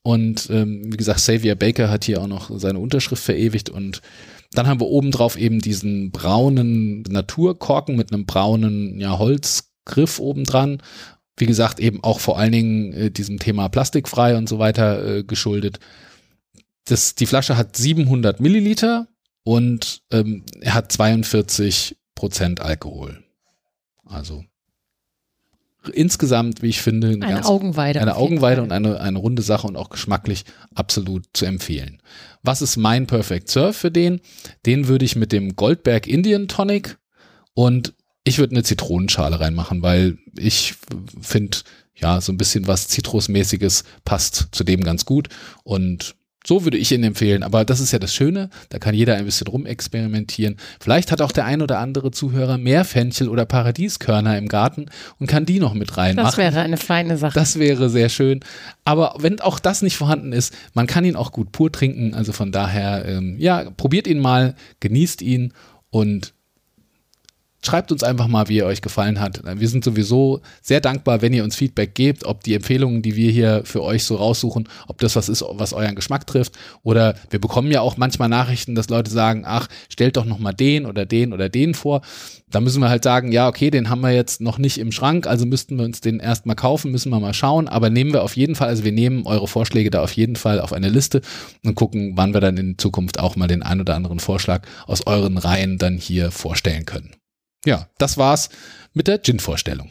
Und ähm, wie gesagt, Xavier Baker hat hier auch noch seine Unterschrift verewigt und dann haben wir obendrauf eben diesen braunen Naturkorken mit einem braunen ja, Holzgriff obendran. Wie gesagt, eben auch vor allen Dingen äh, diesem Thema plastikfrei und so weiter äh, geschuldet das, die Flasche hat 700 Milliliter und ähm, er hat 42 Prozent Alkohol. Also insgesamt, wie ich finde, eine, eine ganz, Augenweide. Eine Augenweide und eine, eine runde Sache und auch geschmacklich absolut zu empfehlen. Was ist mein Perfect Surf für den? Den würde ich mit dem Goldberg Indian Tonic und ich würde eine Zitronenschale reinmachen, weil ich finde, ja, so ein bisschen was Zitrusmäßiges passt zu dem ganz gut und so würde ich ihn empfehlen. Aber das ist ja das Schöne. Da kann jeder ein bisschen rumexperimentieren. Vielleicht hat auch der ein oder andere Zuhörer mehr Fenchel oder Paradieskörner im Garten und kann die noch mit reinmachen. Das wäre eine feine Sache. Das wäre sehr schön. Aber wenn auch das nicht vorhanden ist, man kann ihn auch gut pur trinken. Also von daher, ähm, ja, probiert ihn mal, genießt ihn und Schreibt uns einfach mal, wie er euch gefallen hat. Wir sind sowieso sehr dankbar, wenn ihr uns Feedback gebt, ob die Empfehlungen, die wir hier für euch so raussuchen, ob das was ist, was euren Geschmack trifft. Oder wir bekommen ja auch manchmal Nachrichten, dass Leute sagen, ach, stellt doch noch mal den oder den oder den vor. Da müssen wir halt sagen, ja, okay, den haben wir jetzt noch nicht im Schrank, also müssten wir uns den erstmal kaufen, müssen wir mal schauen. Aber nehmen wir auf jeden Fall, also wir nehmen eure Vorschläge da auf jeden Fall auf eine Liste und gucken, wann wir dann in Zukunft auch mal den ein oder anderen Vorschlag aus euren Reihen dann hier vorstellen können. Ja, das war's mit der Gin-Vorstellung.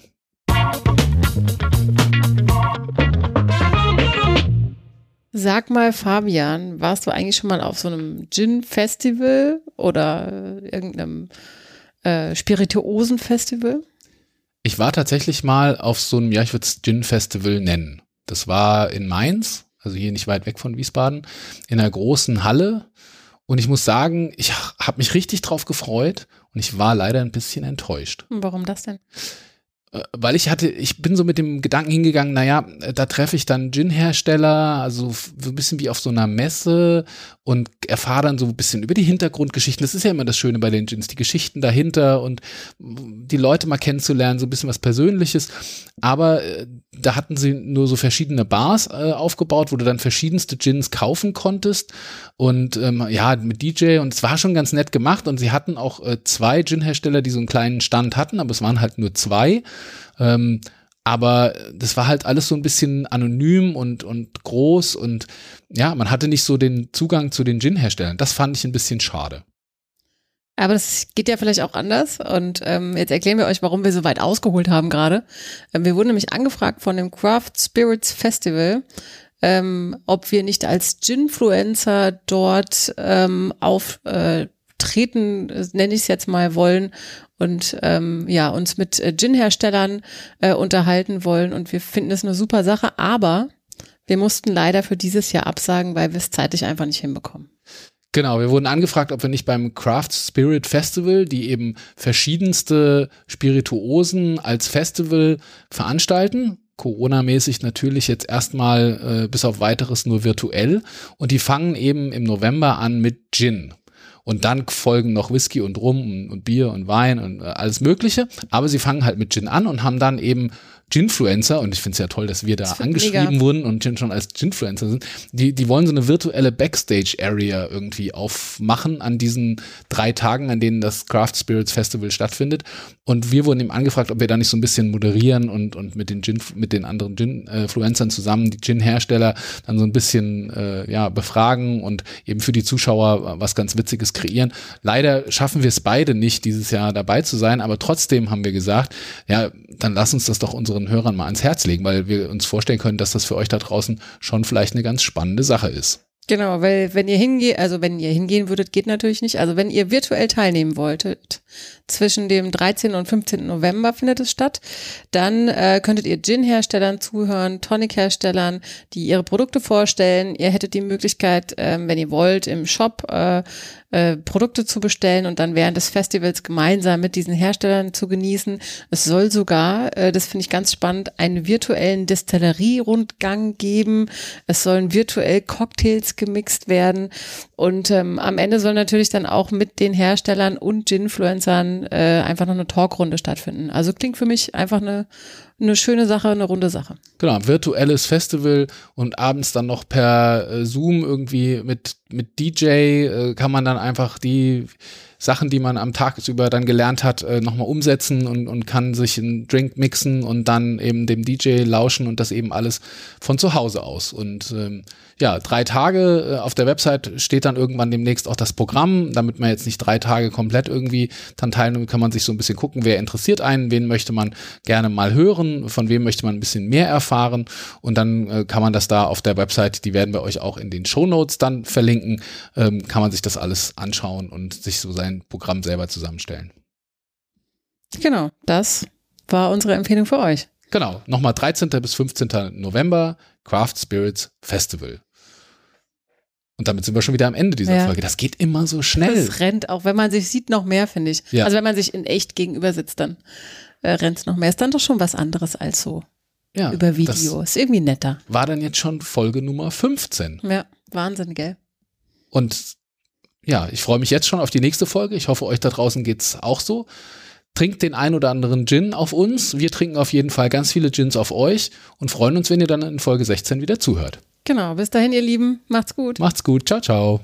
Sag mal, Fabian, warst du eigentlich schon mal auf so einem Gin-Festival oder irgendeinem äh, Spirituosen-Festival? Ich war tatsächlich mal auf so einem, ja, ich würde es Gin-Festival nennen. Das war in Mainz, also hier nicht weit weg von Wiesbaden, in einer großen Halle. Und ich muss sagen, ich habe mich richtig drauf gefreut und ich war leider ein bisschen enttäuscht. Warum das denn? Äh, weil ich hatte, ich bin so mit dem Gedanken hingegangen, naja, da treffe ich dann Gin-Hersteller, also so ein bisschen wie auf so einer Messe und erfahre dann so ein bisschen über die Hintergrundgeschichten. Das ist ja immer das Schöne bei den Gins, die Geschichten dahinter und die Leute mal kennenzulernen, so ein bisschen was Persönliches. Aber äh, da hatten sie nur so verschiedene Bars äh, aufgebaut, wo du dann verschiedenste Gins kaufen konntest und ähm, ja, mit DJ und es war schon ganz nett gemacht und sie hatten auch äh, zwei Gin-Hersteller, die so einen kleinen Stand hatten, aber es waren halt nur zwei. Ähm, aber das war halt alles so ein bisschen anonym und, und groß und ja, man hatte nicht so den Zugang zu den Gin-Herstellern. Das fand ich ein bisschen schade. Aber das geht ja vielleicht auch anders. Und ähm, jetzt erklären wir euch, warum wir so weit ausgeholt haben gerade. Ähm, wir wurden nämlich angefragt von dem Craft Spirits Festival, ähm, ob wir nicht als Ginfluencer dort ähm, auftreten, äh, nenne ich es jetzt mal, wollen und ähm, ja, uns mit äh, Gin-Herstellern äh, unterhalten wollen. Und wir finden es eine super Sache, aber wir mussten leider für dieses Jahr absagen, weil wir es zeitlich einfach nicht hinbekommen. Genau, wir wurden angefragt, ob wir nicht beim Craft Spirit Festival, die eben verschiedenste Spirituosen als Festival veranstalten. Corona-mäßig natürlich jetzt erstmal äh, bis auf weiteres nur virtuell. Und die fangen eben im November an mit Gin. Und dann folgen noch Whisky und Rum und, und Bier und Wein und äh, alles Mögliche. Aber sie fangen halt mit Gin an und haben dann eben Ginfluencer, und ich finde es ja toll, dass wir da angeschrieben mega. wurden und schon als Ginfluencer sind, die, die wollen so eine virtuelle Backstage-Area irgendwie aufmachen an diesen drei Tagen, an denen das Craft Spirits Festival stattfindet. Und wir wurden eben angefragt, ob wir da nicht so ein bisschen moderieren und, und mit den Gin, mit den anderen Gin-Influencern zusammen die Gin-Hersteller dann so ein bisschen äh, ja, befragen und eben für die Zuschauer was ganz Witziges kreieren. Leider schaffen wir es beide nicht, dieses Jahr dabei zu sein, aber trotzdem haben wir gesagt, ja, dann lass uns das doch unseren Hörern mal ans Herz legen, weil wir uns vorstellen können, dass das für euch da draußen schon vielleicht eine ganz spannende Sache ist. Genau, weil wenn ihr hingeht, also wenn ihr hingehen würdet, geht natürlich nicht. Also wenn ihr virtuell teilnehmen wolltet, zwischen dem 13. und 15. November findet es statt, dann äh, könntet ihr Gin-Herstellern zuhören, Tonic-Herstellern, die ihre Produkte vorstellen. Ihr hättet die Möglichkeit, ähm, wenn ihr wollt, im Shop äh, äh, Produkte zu bestellen und dann während des Festivals gemeinsam mit diesen Herstellern zu genießen. Es soll sogar, äh, das finde ich ganz spannend, einen virtuellen Distillerie-Rundgang geben. Es sollen virtuell Cocktails gemixt werden und ähm, am Ende soll natürlich dann auch mit den Herstellern und Ginfluencern äh, einfach noch eine Talkrunde stattfinden. Also klingt für mich einfach eine, eine schöne Sache, eine runde Sache. Genau, virtuelles Festival und abends dann noch per äh, Zoom irgendwie mit, mit DJ äh, kann man dann einfach die Sachen, die man am Tagesüber dann gelernt hat, äh, nochmal umsetzen und, und kann sich einen Drink mixen und dann eben dem DJ lauschen und das eben alles von zu Hause aus. Und ähm, ja, drei Tage äh, auf der Website steht dann irgendwann demnächst auch das Programm, damit man jetzt nicht drei Tage komplett irgendwie dann teilnimmt, kann man sich so ein bisschen gucken, wer interessiert einen, wen möchte man gerne mal hören, von wem möchte man ein bisschen mehr erfahren und dann äh, kann man das da auf der Website, die werden wir euch auch in den Show Notes dann verlinken, ähm, kann man sich das alles anschauen und sich so sein Programm selber zusammenstellen. Genau, das war unsere Empfehlung für euch. Genau, nochmal 13. bis 15. November, Craft Spirits Festival. Und damit sind wir schon wieder am Ende dieser Ja. Folge. Das geht immer so schnell. Es rennt, auch wenn man sich sieht, noch mehr, finde ich. Ja. Also wenn man sich in echt gegenüber sitzt, dann äh, rennt es noch mehr. Ist dann doch schon was anderes als so Ja, über Video. Ist irgendwie netter. War dann jetzt schon Folge Nummer 15. Ja, Wahnsinn, gell? Und ja, ich freue mich jetzt schon auf die nächste Folge. Ich hoffe, euch da draußen geht's auch so. Trinkt den ein oder anderen Gin auf uns. Wir trinken auf jeden Fall ganz viele Gins auf euch und freuen uns, wenn ihr dann in Folge 16 wieder zuhört. Genau, bis dahin, ihr Lieben. Macht's gut. Macht's gut. Ciao, ciao.